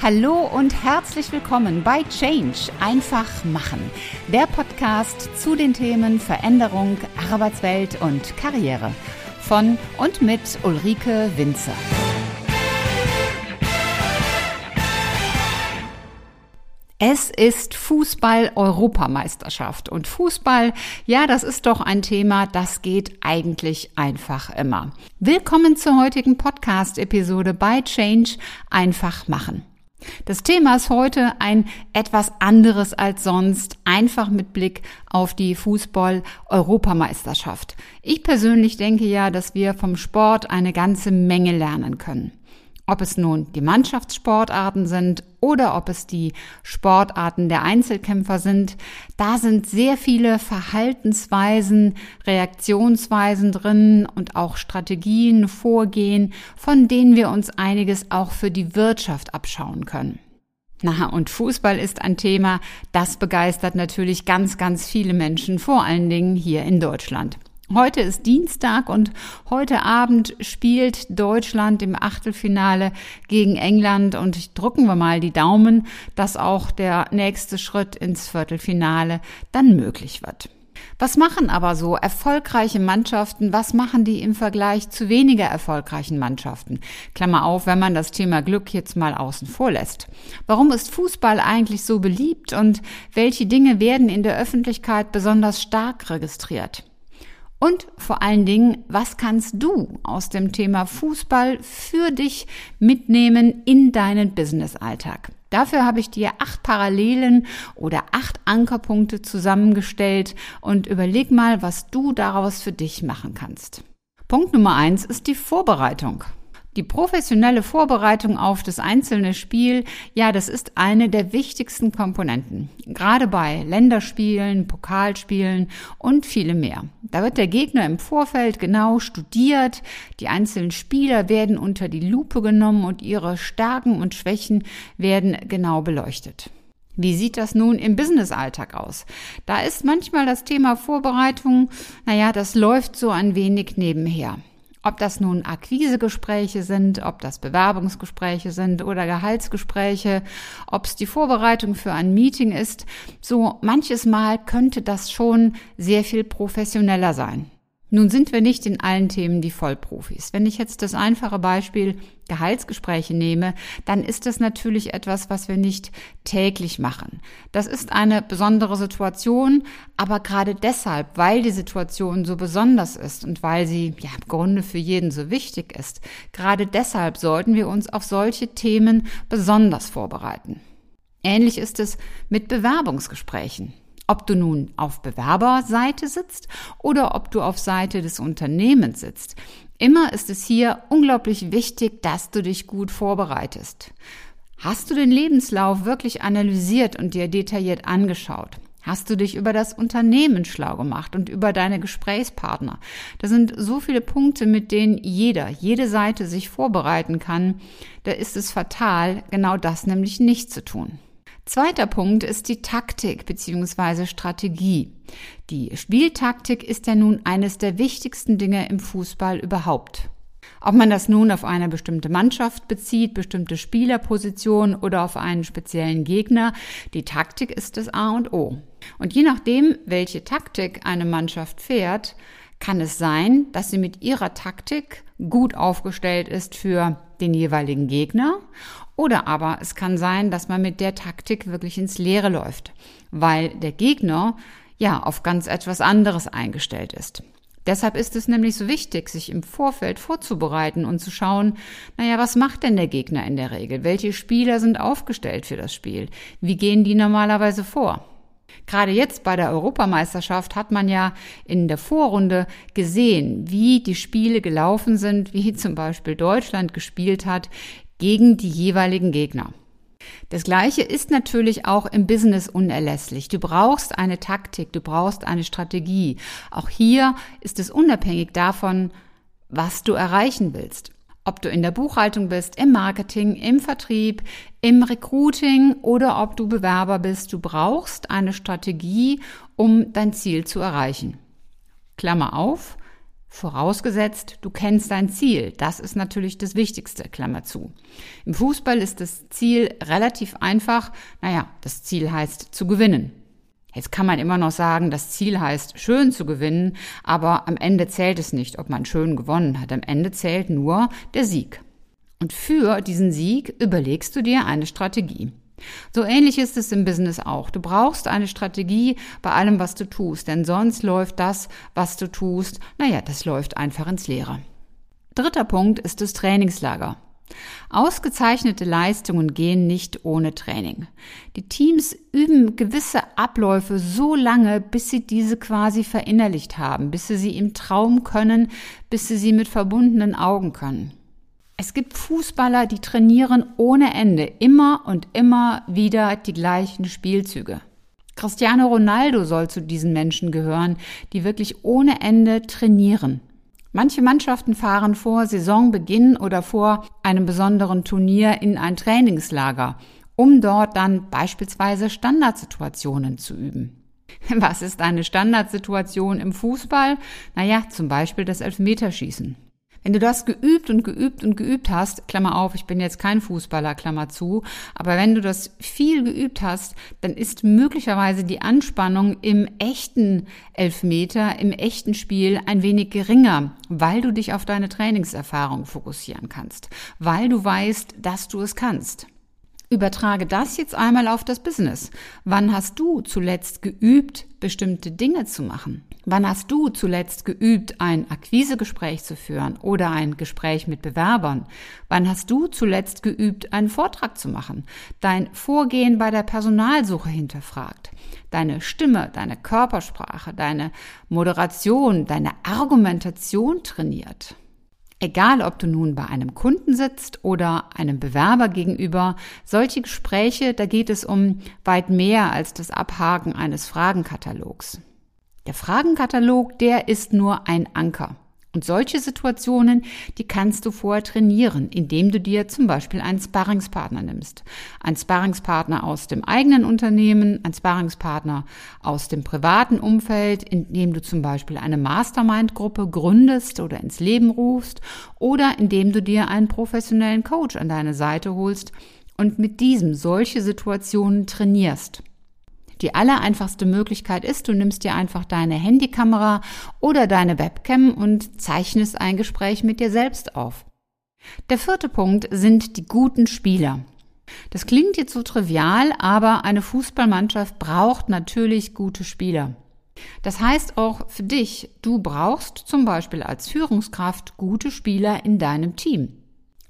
Hallo und herzlich willkommen bei Change einfach machen, der Podcast zu den Themen Veränderung, Arbeitswelt und Karriere von und mit Ulrike Winzer. Es ist Fußball-Europameisterschaft und Fußball, ja, das ist doch ein Thema, das geht eigentlich einfach immer. Willkommen zur heutigen Podcast-Episode bei Change einfach machen. Das Thema ist heute ein etwas anderes als sonst, einfach mit Blick auf die Fußball-Europameisterschaft. Ich persönlich denke ja, dass wir vom Sport eine ganze Menge lernen können. Ob es nun die Mannschaftssportarten sind oder ob es die Sportarten der Einzelkämpfer sind, da sind sehr viele Verhaltensweisen, Reaktionsweisen drin und auch Strategien, Vorgehen, von denen wir uns einiges auch für die Wirtschaft abschauen können. Na, und Fußball ist ein Thema, das begeistert natürlich ganz, ganz viele Menschen, vor allen Dingen hier in Deutschland. Heute ist Dienstag und heute Abend spielt Deutschland im Achtelfinale gegen England und drücken wir mal die Daumen, dass auch der nächste Schritt ins Viertelfinale dann möglich wird. Was machen aber so erfolgreiche Mannschaften? Was machen die im Vergleich zu weniger erfolgreichen Mannschaften? Klammer auf, wenn man das Thema Glück jetzt mal außen vor lässt. Warum ist Fußball eigentlich so beliebt und welche Dinge werden in der Öffentlichkeit besonders stark registriert? Und vor allen Dingen, was kannst du aus dem Thema Fußball für dich mitnehmen in deinen Business-Alltag? Dafür habe ich dir acht Parallelen oder acht Ankerpunkte zusammengestellt und überleg mal, was du daraus für dich machen kannst. Punkt Nummer eins ist die Vorbereitung. Die professionelle Vorbereitung auf das einzelne Spiel, ja, das ist eine der wichtigsten Komponenten. Gerade bei Länderspielen, Pokalspielen und viele mehr. Da wird der Gegner im Vorfeld genau studiert, die einzelnen Spieler werden unter die Lupe genommen und ihre Stärken und Schwächen werden genau beleuchtet. Wie sieht das nun im Business-Alltag aus? Da ist manchmal das Thema Vorbereitung, naja, das läuft so ein wenig nebenher. Ob das nun Akquisegespräche sind, ob das Bewerbungsgespräche sind oder Gehaltsgespräche, ob es die Vorbereitung für ein Meeting ist, so manches Mal könnte das schon sehr viel professioneller sein. Nun sind wir nicht in allen Themen die Vollprofis. Wenn ich jetzt das einfache Beispiel Gehaltsgespräche nehme, dann ist das natürlich etwas, was wir nicht täglich machen. Das ist eine besondere Situation, aber gerade deshalb, weil die Situation so besonders ist und weil sie ja im Grunde für jeden so wichtig ist, gerade deshalb sollten wir uns auf solche Themen besonders vorbereiten. Ähnlich ist es mit Bewerbungsgesprächen. Ob du nun auf Bewerberseite sitzt oder ob du auf Seite des Unternehmens sitzt. Immer ist es hier unglaublich wichtig, dass du dich gut vorbereitest. Hast du den Lebenslauf wirklich analysiert und dir detailliert angeschaut? Hast du dich über das Unternehmen schlau gemacht und über deine Gesprächspartner? Da sind so viele Punkte, mit denen jeder, jede Seite sich vorbereiten kann. Da ist es fatal, genau das nämlich nicht zu tun. Zweiter Punkt ist die Taktik bzw. Strategie. Die Spieltaktik ist ja nun eines der wichtigsten Dinge im Fußball überhaupt. Ob man das nun auf eine bestimmte Mannschaft bezieht, bestimmte Spielerposition oder auf einen speziellen Gegner, die Taktik ist das A und O. Und je nachdem, welche Taktik eine Mannschaft fährt, kann es sein, dass sie mit ihrer Taktik gut aufgestellt ist für den jeweiligen Gegner oder aber es kann sein, dass man mit der Taktik wirklich ins Leere läuft, weil der Gegner ja auf ganz etwas anderes eingestellt ist. Deshalb ist es nämlich so wichtig, sich im Vorfeld vorzubereiten und zu schauen, naja, was macht denn der Gegner in der Regel? Welche Spieler sind aufgestellt für das Spiel? Wie gehen die normalerweise vor? Gerade jetzt bei der Europameisterschaft hat man ja in der Vorrunde gesehen, wie die Spiele gelaufen sind, wie zum Beispiel Deutschland gespielt hat, gegen die jeweiligen Gegner. Das Gleiche ist natürlich auch im Business unerlässlich. Du brauchst eine Taktik, du brauchst eine Strategie. Auch hier ist es unabhängig davon, was du erreichen willst. Ob du in der Buchhaltung bist, im Marketing, im Vertrieb, im Recruiting oder ob du Bewerber bist, du brauchst eine Strategie, um dein Ziel zu erreichen. Klammer auf, Vorausgesetzt, du kennst dein Ziel. Das ist natürlich das Wichtigste, Klammer zu. Im Fußball ist das Ziel relativ einfach. Naja, das Ziel heißt zu gewinnen. Jetzt kann man immer noch sagen, das Ziel heißt schön zu gewinnen, aber am Ende zählt es nicht, ob man schön gewonnen hat. Am Ende zählt nur der Sieg. Und für diesen Sieg überlegst du dir eine Strategie. So ähnlich ist es im Business auch. Du brauchst eine Strategie bei allem, was du tust, denn sonst läuft das, was du tust, naja, das läuft einfach ins Leere. Dritter Punkt ist das Trainingslager. Ausgezeichnete Leistungen gehen nicht ohne Training. Die Teams üben gewisse Abläufe so lange, bis sie diese quasi verinnerlicht haben, bis sie sie im Traum können, bis sie sie mit verbundenen Augen können. Es gibt Fußballer, die trainieren ohne Ende immer und immer wieder die gleichen Spielzüge. Cristiano Ronaldo soll zu diesen Menschen gehören, die wirklich ohne Ende trainieren. Manche Mannschaften fahren vor Saisonbeginn oder vor einem besonderen Turnier in ein Trainingslager, um dort dann beispielsweise Standardsituationen zu üben. Was ist eine Standardsituation im Fußball? Naja, zum Beispiel das Elfmeterschießen. Wenn du das geübt und geübt und geübt hast, Klammer auf, ich bin jetzt kein Fußballer, Klammer zu, aber wenn du das viel geübt hast, dann ist möglicherweise die Anspannung im echten Elfmeter, im echten Spiel ein wenig geringer, weil du dich auf deine Trainingserfahrung fokussieren kannst, weil du weißt, dass du es kannst. Übertrage das jetzt einmal auf das Business. Wann hast du zuletzt geübt, bestimmte Dinge zu machen? Wann hast du zuletzt geübt, ein Akquisegespräch zu führen oder ein Gespräch mit Bewerbern? Wann hast du zuletzt geübt, einen Vortrag zu machen? Dein Vorgehen bei der Personalsuche hinterfragt? Deine Stimme, deine Körpersprache, deine Moderation, deine Argumentation trainiert? Egal, ob du nun bei einem Kunden sitzt oder einem Bewerber gegenüber, solche Gespräche, da geht es um weit mehr als das Abhaken eines Fragenkatalogs. Der Fragenkatalog, der ist nur ein Anker. Und solche Situationen, die kannst du vorher trainieren, indem du dir zum Beispiel einen Sparringspartner nimmst. Ein Sparringspartner aus dem eigenen Unternehmen, ein Sparringspartner aus dem privaten Umfeld, indem du zum Beispiel eine Mastermind-Gruppe gründest oder ins Leben rufst oder indem du dir einen professionellen Coach an deine Seite holst und mit diesem solche Situationen trainierst. Die allereinfachste Möglichkeit ist, du nimmst dir einfach deine Handykamera oder deine Webcam und zeichnest ein Gespräch mit dir selbst auf. Der vierte Punkt sind die guten Spieler. Das klingt jetzt so trivial, aber eine Fußballmannschaft braucht natürlich gute Spieler. Das heißt auch für dich, du brauchst zum Beispiel als Führungskraft gute Spieler in deinem Team.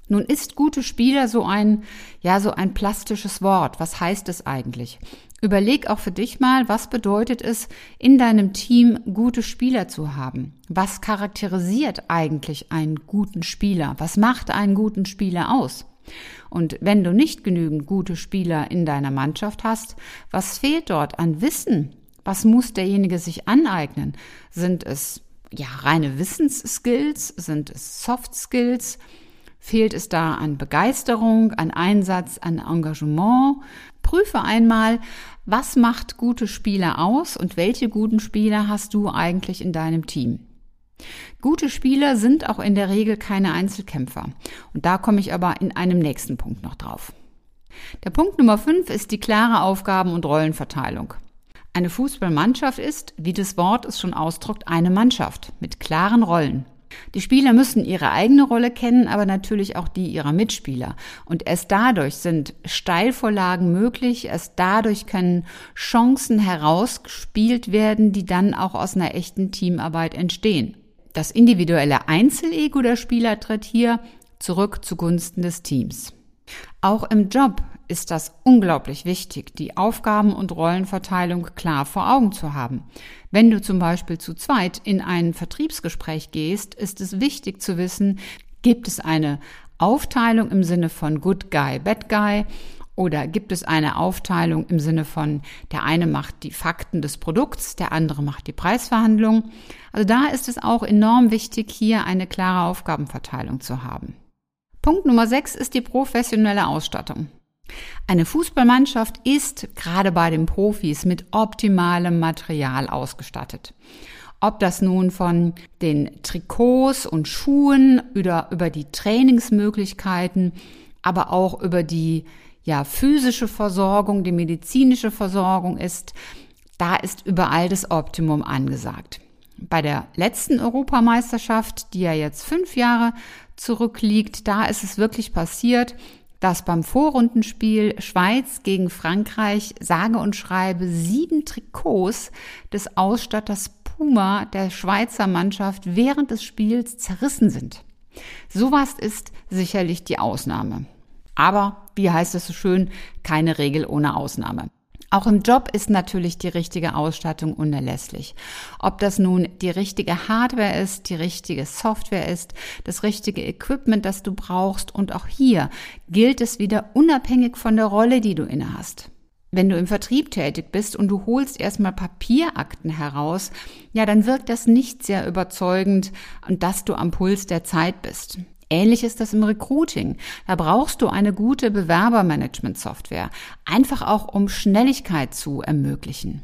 Nun ist gute Spieler so ein, ja, so ein plastisches Wort. Was heißt es eigentlich? Überleg auch für dich mal, was bedeutet es, in deinem Team gute Spieler zu haben? Was charakterisiert eigentlich einen guten Spieler? Was macht einen guten Spieler aus? Und wenn du nicht genügend gute Spieler in deiner Mannschaft hast, was fehlt dort an Wissen? Was muss derjenige sich aneignen? Sind es ja reine Wissensskills? Sind es Soft Skills? Fehlt es da an Begeisterung, an Einsatz, an Engagement? Prüfe einmal, was macht gute Spieler aus und welche guten Spieler hast du eigentlich in deinem Team. Gute Spieler sind auch in der Regel keine Einzelkämpfer. Und da komme ich aber in einem nächsten Punkt noch drauf. Der Punkt Nummer 5 ist die klare Aufgaben- und Rollenverteilung. Eine Fußballmannschaft ist, wie das Wort es schon ausdrückt, eine Mannschaft mit klaren Rollen. Die Spieler müssen ihre eigene Rolle kennen, aber natürlich auch die ihrer Mitspieler. Und erst dadurch sind Steilvorlagen möglich, erst dadurch können Chancen herausgespielt werden, die dann auch aus einer echten Teamarbeit entstehen. Das individuelle Einzelego der Spieler tritt hier zurück zugunsten des Teams. Auch im Job ist das unglaublich wichtig, die Aufgaben- und Rollenverteilung klar vor Augen zu haben. Wenn du zum Beispiel zu zweit in ein Vertriebsgespräch gehst, ist es wichtig zu wissen, gibt es eine Aufteilung im Sinne von Good Guy, Bad Guy oder gibt es eine Aufteilung im Sinne von der eine macht die Fakten des Produkts, der andere macht die Preisverhandlung. Also da ist es auch enorm wichtig, hier eine klare Aufgabenverteilung zu haben. Punkt Nummer 6 ist die professionelle Ausstattung. Eine Fußballmannschaft ist gerade bei den Profis mit optimalem Material ausgestattet. Ob das nun von den Trikots und Schuhen oder über die Trainingsmöglichkeiten, aber auch über die ja, physische Versorgung, die medizinische Versorgung ist, da ist überall das Optimum angesagt. Bei der letzten Europameisterschaft, die ja jetzt fünf Jahre zurückliegt, da ist es wirklich passiert, dass beim Vorrundenspiel Schweiz gegen Frankreich sage und schreibe sieben Trikots des Ausstatters Puma der Schweizer Mannschaft während des Spiels zerrissen sind. Sowas ist sicherlich die Ausnahme. Aber, wie heißt es so schön, keine Regel ohne Ausnahme. Auch im Job ist natürlich die richtige Ausstattung unerlässlich. Ob das nun die richtige Hardware ist, die richtige Software ist, das richtige Equipment, das du brauchst und auch hier gilt es wieder unabhängig von der Rolle, die du innehast. Wenn du im Vertrieb tätig bist und du holst erstmal Papierakten heraus, ja, dann wirkt das nicht sehr überzeugend dass du am Puls der Zeit bist. Ähnlich ist das im Recruiting. Da brauchst du eine gute Bewerbermanagement-Software, einfach auch um Schnelligkeit zu ermöglichen.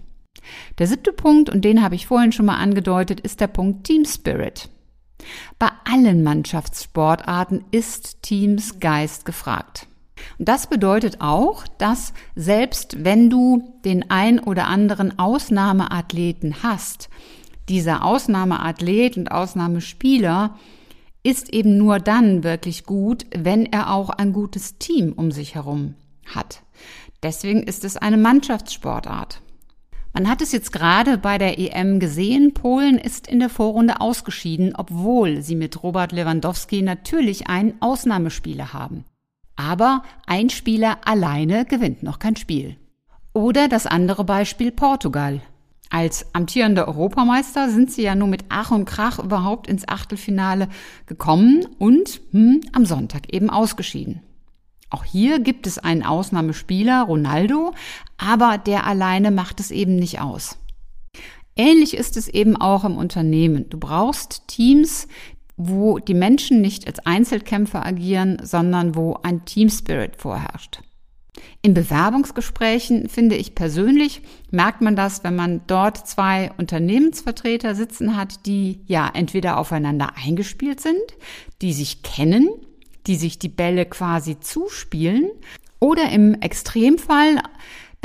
Der siebte Punkt, und den habe ich vorhin schon mal angedeutet, ist der Punkt Team Spirit. Bei allen Mannschaftssportarten ist Teamsgeist gefragt. Und das bedeutet auch, dass selbst wenn du den ein oder anderen Ausnahmeathleten hast, dieser Ausnahmeathlet und Ausnahmespieler ist eben nur dann wirklich gut, wenn er auch ein gutes Team um sich herum hat. Deswegen ist es eine Mannschaftssportart. Man hat es jetzt gerade bei der EM gesehen, Polen ist in der Vorrunde ausgeschieden, obwohl sie mit Robert Lewandowski natürlich einen Ausnahmespieler haben. Aber ein Spieler alleine gewinnt noch kein Spiel. Oder das andere Beispiel Portugal. Als amtierender Europameister sind sie ja nur mit Ach und Krach überhaupt ins Achtelfinale gekommen und hm, am Sonntag eben ausgeschieden. Auch hier gibt es einen Ausnahmespieler, Ronaldo, aber der alleine macht es eben nicht aus. Ähnlich ist es eben auch im Unternehmen. Du brauchst Teams, wo die Menschen nicht als Einzelkämpfer agieren, sondern wo ein Teamspirit vorherrscht. In Bewerbungsgesprächen finde ich persönlich, merkt man das, wenn man dort zwei Unternehmensvertreter sitzen hat, die ja entweder aufeinander eingespielt sind, die sich kennen, die sich die Bälle quasi zuspielen oder im Extremfall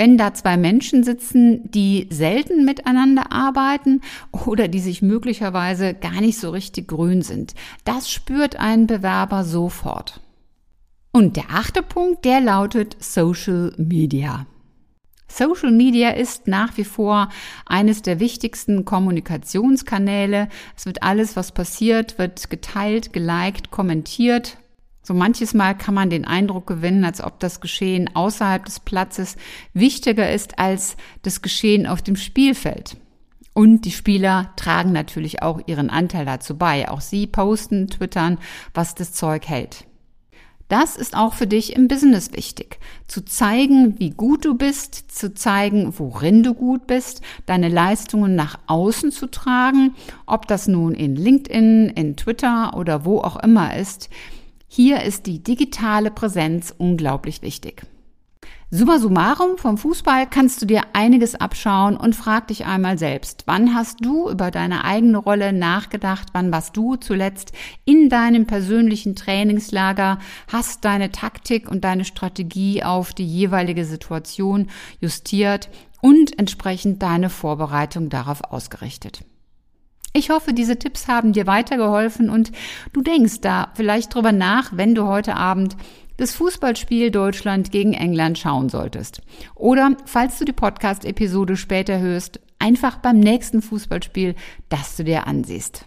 wenn da zwei Menschen sitzen, die selten miteinander arbeiten oder die sich möglicherweise gar nicht so richtig grün sind. Das spürt ein Bewerber sofort. Und der achte Punkt, der lautet Social Media. Social Media ist nach wie vor eines der wichtigsten Kommunikationskanäle. Es wird alles, was passiert, wird geteilt, geliked, kommentiert. So manches Mal kann man den Eindruck gewinnen, als ob das Geschehen außerhalb des Platzes wichtiger ist als das Geschehen auf dem Spielfeld. Und die Spieler tragen natürlich auch ihren Anteil dazu bei. Auch sie posten, twittern, was das Zeug hält. Das ist auch für dich im Business wichtig. Zu zeigen, wie gut du bist, zu zeigen, worin du gut bist, deine Leistungen nach außen zu tragen, ob das nun in LinkedIn, in Twitter oder wo auch immer ist. Hier ist die digitale Präsenz unglaublich wichtig. Summa summarum, vom Fußball kannst du dir einiges abschauen und frag dich einmal selbst, wann hast du über deine eigene Rolle nachgedacht, wann warst du zuletzt in deinem persönlichen Trainingslager, hast deine Taktik und deine Strategie auf die jeweilige Situation justiert und entsprechend deine Vorbereitung darauf ausgerichtet. Ich hoffe, diese Tipps haben dir weitergeholfen und du denkst da vielleicht drüber nach, wenn du heute Abend das Fußballspiel Deutschland gegen England schauen solltest. Oder falls du die Podcast-Episode später hörst, einfach beim nächsten Fußballspiel, das du dir ansiehst.